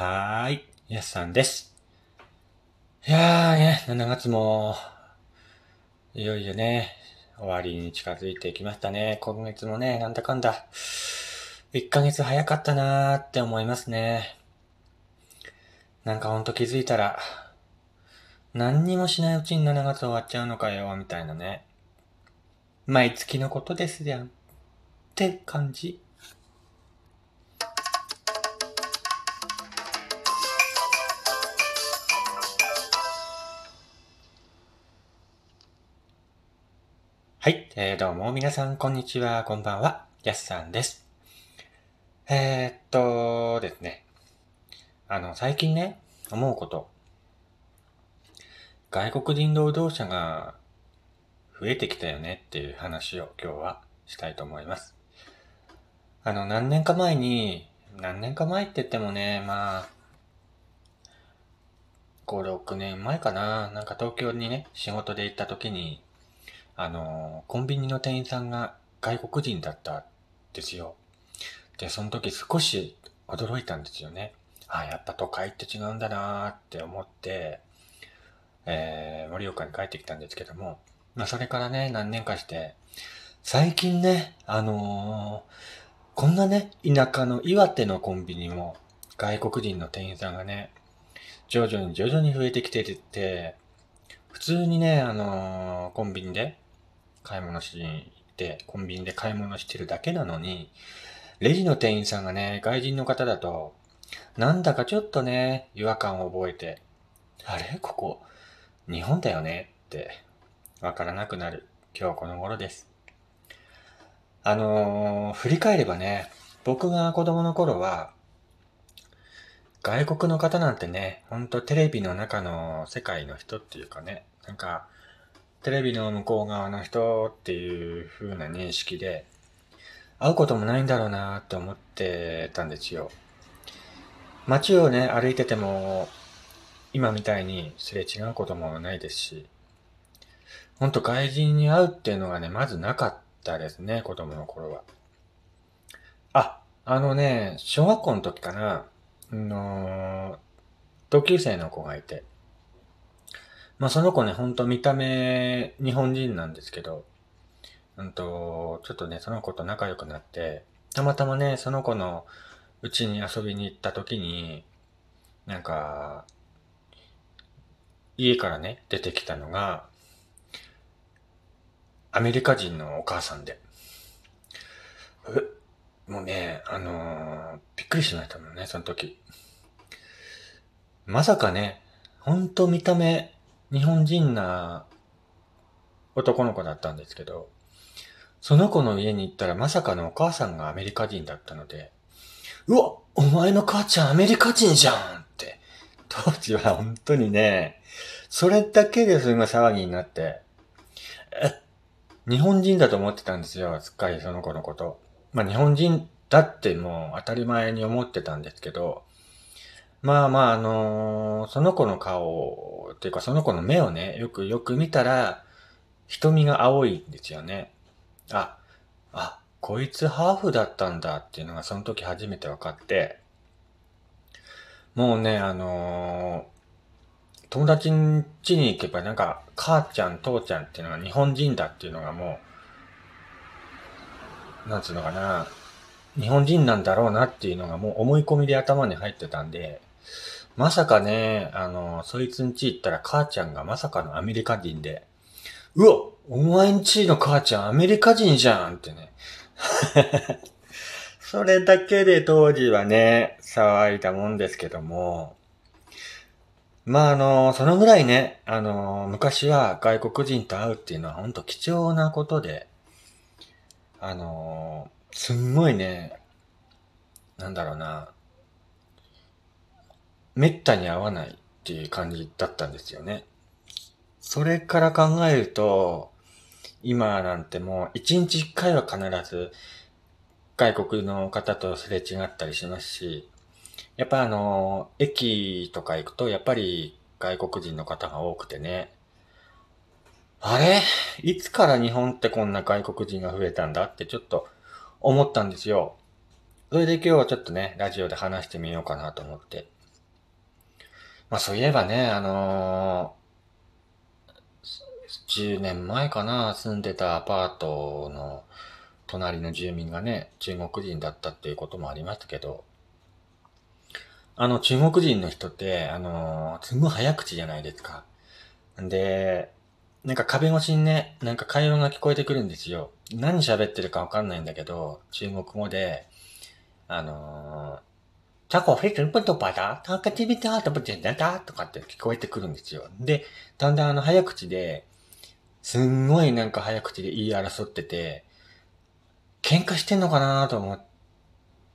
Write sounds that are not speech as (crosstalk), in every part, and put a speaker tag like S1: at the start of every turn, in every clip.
S1: はーい、やすさんです。いやーね、7月も、いよいよね、終わりに近づいてきましたね。今月もね、なんだかんだ、1ヶ月早かったなーって思いますね。なんかほんと気づいたら、何にもしないうちに7月終わっちゃうのかよ、みたいなね。毎月のことですやん。って感じ。はい、えー、どうも皆さんこんにちは、こんばんは、やすさんです。えー、っとですね、あの、最近ね、思うこと、外国人労働者が増えてきたよね。っていう話を今日はしたいと思います。あの、何年か前に、何年か前って言ってもね、まあ、5、6年前かな、なんか東京にね、仕事で行った時に、あの、コンビニの店員さんが外国人だったんですよ。で、その時少し驚いたんですよね。あ、やっぱ都会って違うんだなーって思って、えー、盛岡に帰ってきたんですけども、まあそれからね、何年かして、最近ね、あのーこんなね、田舎の岩手のコンビニも外国人の店員さんがね、徐々に徐々に増えてきてて、普通にね、あのーコンビニで買い物しに行って、コンビニで買い物してるだけなのに、レジの店員さんがね、外人の方だと、なんだかちょっとね、違和感を覚えて、あれ？ここ、日本だよね？って、わからなくなる。今日この頃です。あのー振り返ればね、僕が子供の頃は、外国の方なんてね、ほんとテレビの中の世界の人っていうかね、なんか、テレビの向こう側の人っていう風な認識で、会うこともないんだろうなって思ってたんですよ。街をね、歩いてても、今みたいにすれ違うこともないですし、ほんと外人に会うっていうのがね、まずなかったですね、子供の頃は。あ、あのね、小学校の時かな、あのー同級生の子がいて、まあその子ね、ほんと見た目日本人なんですけど、うんと、ちょっとね、その子と仲良くなって、たまたまね、その子のうちに遊びに行った時に、なんか、家からね、出てきたのが、アメリカ人のお母さんで。え、もうね、あのーびっくりしましたもんね、その時。まさかね、ほんと見た目、日本人な男の子だったんですけど、その子の家に行ったらまさかのお母さんがアメリカ人だったので、うわお前の母ちゃんアメリカ人じゃんって、当時は本当にね、それだけですごい騒ぎになって、え、日本人だと思ってたんですよ、すっかりその子のこと。まあ日本人だってもう当たり前に思ってたんですけど、まあまああのーその子の顔っていうかその子の目をね、よくよく見たら、瞳が青いんですよね。あ、あ、こいつハーフだったんだっていうのがその時初めて分かって、もうね、あのー友達ん家に行けばなんか、母ちゃん、父ちゃんっていうのが日本人だっていうのがもう、なんつうのかな、日本人なんだろうなっていうのがもう思い込みで頭に入ってたんで、まさかね、あの、そいつん家行ったら母ちゃんがまさかのアメリカ人で、うわお前んちの母ちゃんアメリカ人じゃんってね。(laughs) それだけで当時はね、騒いだもんですけども、まああの、そのぐらいね、あの、昔は外国人と会うっていうのは本当貴重なことで、あの、すんごいね、なんだろうな、めったに会わないっていう感じだったんですよね。それから考えると、今なんてもう一日一回は必ず外国の方とすれ違ったりしますし、やっぱあの、駅とか行くとやっぱり外国人の方が多くてね、あれ？いつから日本ってこんな外国人が増えたんだってちょっと思ったんですよ。それで今日はちょっとね、ラジオで話してみようかなと思って。まあそういえばね、あのー、10年前かな、住んでたアパートの隣の住民がね、中国人だったっていうこともありましたけど、あの中国人の人って、あのー、すごい早口じゃないですか。んで、なんか壁越しにね、なんか会話が聞こえてくるんですよ。何喋ってるかわかんないんだけど、中国語で、あのー、タコフィットプトパダタカティビタートプテダダとかって聞こえてくるんですよ。で、だんだんあの早口で、すんごいなんか早口で言い争ってて、喧嘩してんのかなと思っ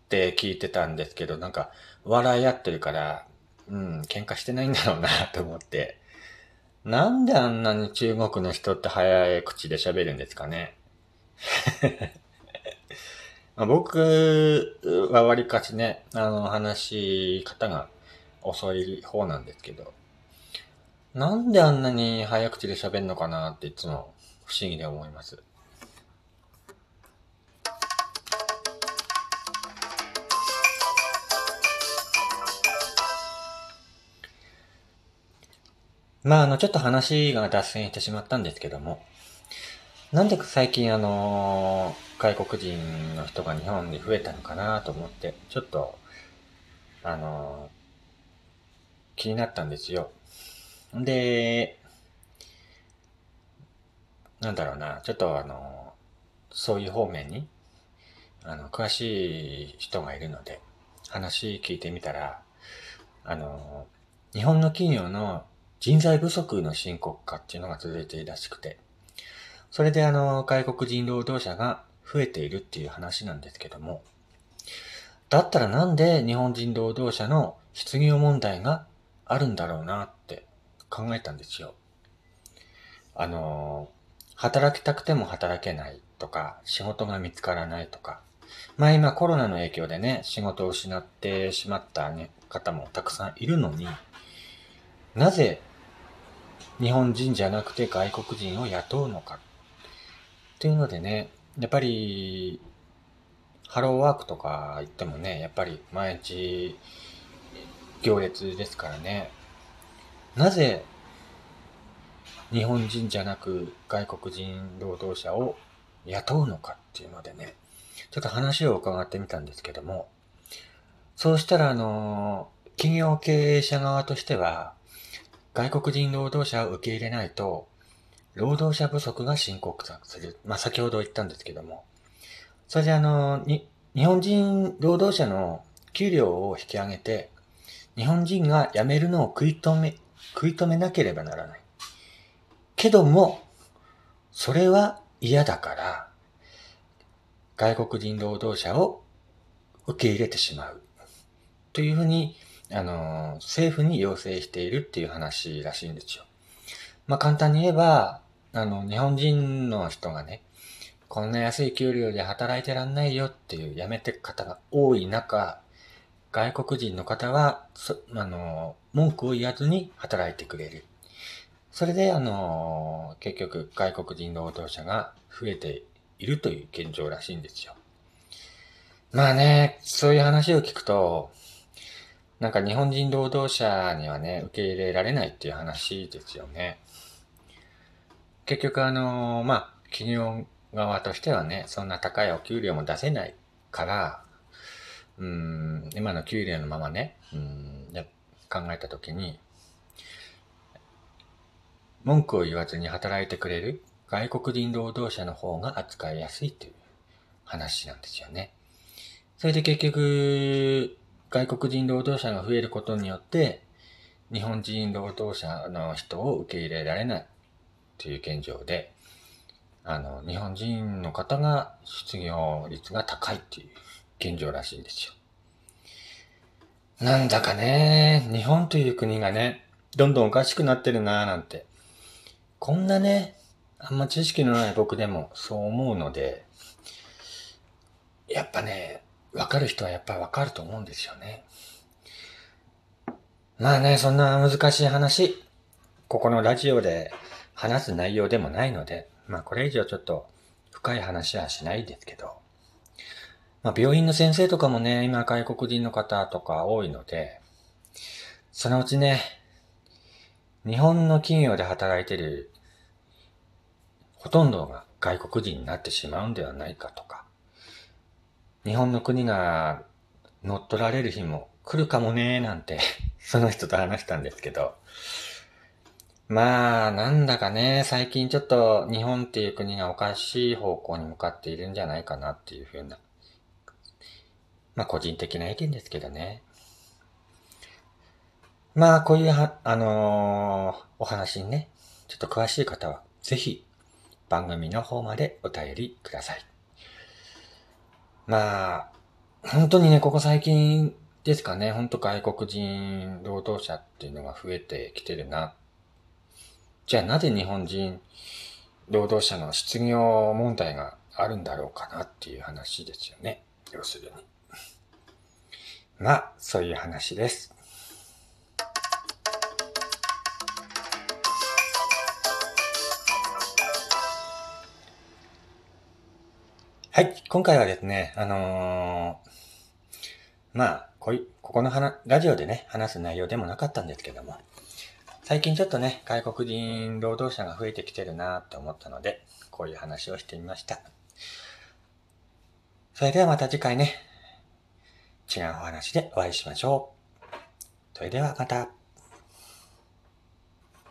S1: て聞いてたんですけど、なんか笑い合ってるから、うん、喧嘩してないんだろうなと思って、なんであんなに中国の人って早口で喋るんですかね。まあ僕はわりかしね、あの、話し方が遅い方なんですけど、なんであんなに早口で喋るのかなっていつも不思議で思います。まあ、あの、ちょっと話が脱線してしまったんですけども、なんで最近あの、外国人の人が日本に増えたのかなと思って、ちょっと、あの、気になったんですよ。で、なんだろうな、ちょっとあの、そういう方面に、あの、詳しい人がいるので、話聞いてみたら、あの、日本の企業の人材不足の深刻化っていうのが続いているらしくて、それであの、外国人労働者が増えているっていう話なんですけども、だったらなんで日本人労働者の失業問題があるんだろうなって考えたんですよ。あの、働きたくても働けないとか、仕事が見つからないとか、まあ今コロナの影響でね、仕事を失ってしまった、ね、方もたくさんいるのに、なぜ日本人じゃなくて外国人を雇うのかっていうのでね、やっぱり、ハローワークとか行ってもね、やっぱり毎日行列ですからね。なぜ日本人じゃなく外国人労働者を雇うのかっていうのでね、ちょっと話を伺ってみたんですけども、そうしたらあの、企業経営者側としては、外国人労働者を受け入れないと、労働者不足が深刻化する。まあ、先ほど言ったんですけども。それであの、に、日本人労働者の給料を引き上げて、日本人が辞めるのを食い止め、食い止めなければならない。けども、それは嫌だから、外国人労働者を受け入れてしまう。というふうにあの、政府に要請しているっていう話らしいんですよ。まあ簡単に言えば、あの、日本人の人がね、こんな安い給料で働いてらんないよっていう辞めてく方が多い中、外国人の方は、あの、文句を言わずに働いてくれる。それで、あの、結局外国人労働者が増えているという現状らしいんですよ。まあね、そういう話を聞くと、なんか日本人労働者にはね、受け入れられないっていう話ですよね。結局あの、まあ、企業側としてはね、そんな高いお給料も出せないから、うん、今の給料のままね、うん、考えたときに、文句を言わずに働いてくれる外国人労働者の方が扱いやすいという話なんですよね。それで結局、外国人労働者が増えることによって、日本人労働者の人を受け入れられないという現状で、あの、日本人の方が失業率が高いっていう現状らしいんですよ。なんだかね、日本という国がね、どんどんおかしくなってるなぁなんて。こんなね、あんま知識のない僕でもそう思うので、やっぱね、わかる人はやっぱわかると思うんですよね。まあね、そんな難しい話、ここのラジオで話す内容でもないので、まあこれ以上ちょっと深い話はしないですけど、まあ病院の先生とかもね、今外国人の方とか多いので、そのうちね、日本の企業で働いてるほとんどが外国人になってしまうんではないかとか、日本の国が乗っ取られる日も来るかもねーなんて (laughs) その人と話したんですけど、まあ、なんだかね、最近ちょっと日本っていう国がおかしい方向に向かっているんじゃないかなっていうふうな、まあ個人的な意見ですけどね。まあ、こういうは、あのー、お話にね、ちょっと詳しい方は、ぜひ、番組の方までお便りください。まあ、本当にね、ここ最近ですかね、本当外国人労働者っていうのが増えてきてるな。じゃあなぜ日本人労働者の失業問題があるんだろうかなっていう話ですよね。要するに。まあ、そういう話です。はい、今回はですね、あのー、まあ、こい、ここの話、ラジオでね、話す内容でもなかったんですけども、最近ちょっとね、外国人労働者が増えてきてるなって思ったので、こういう話をしてみました。それではまた次回ね、違うお話でお会いしましょう。それではまた。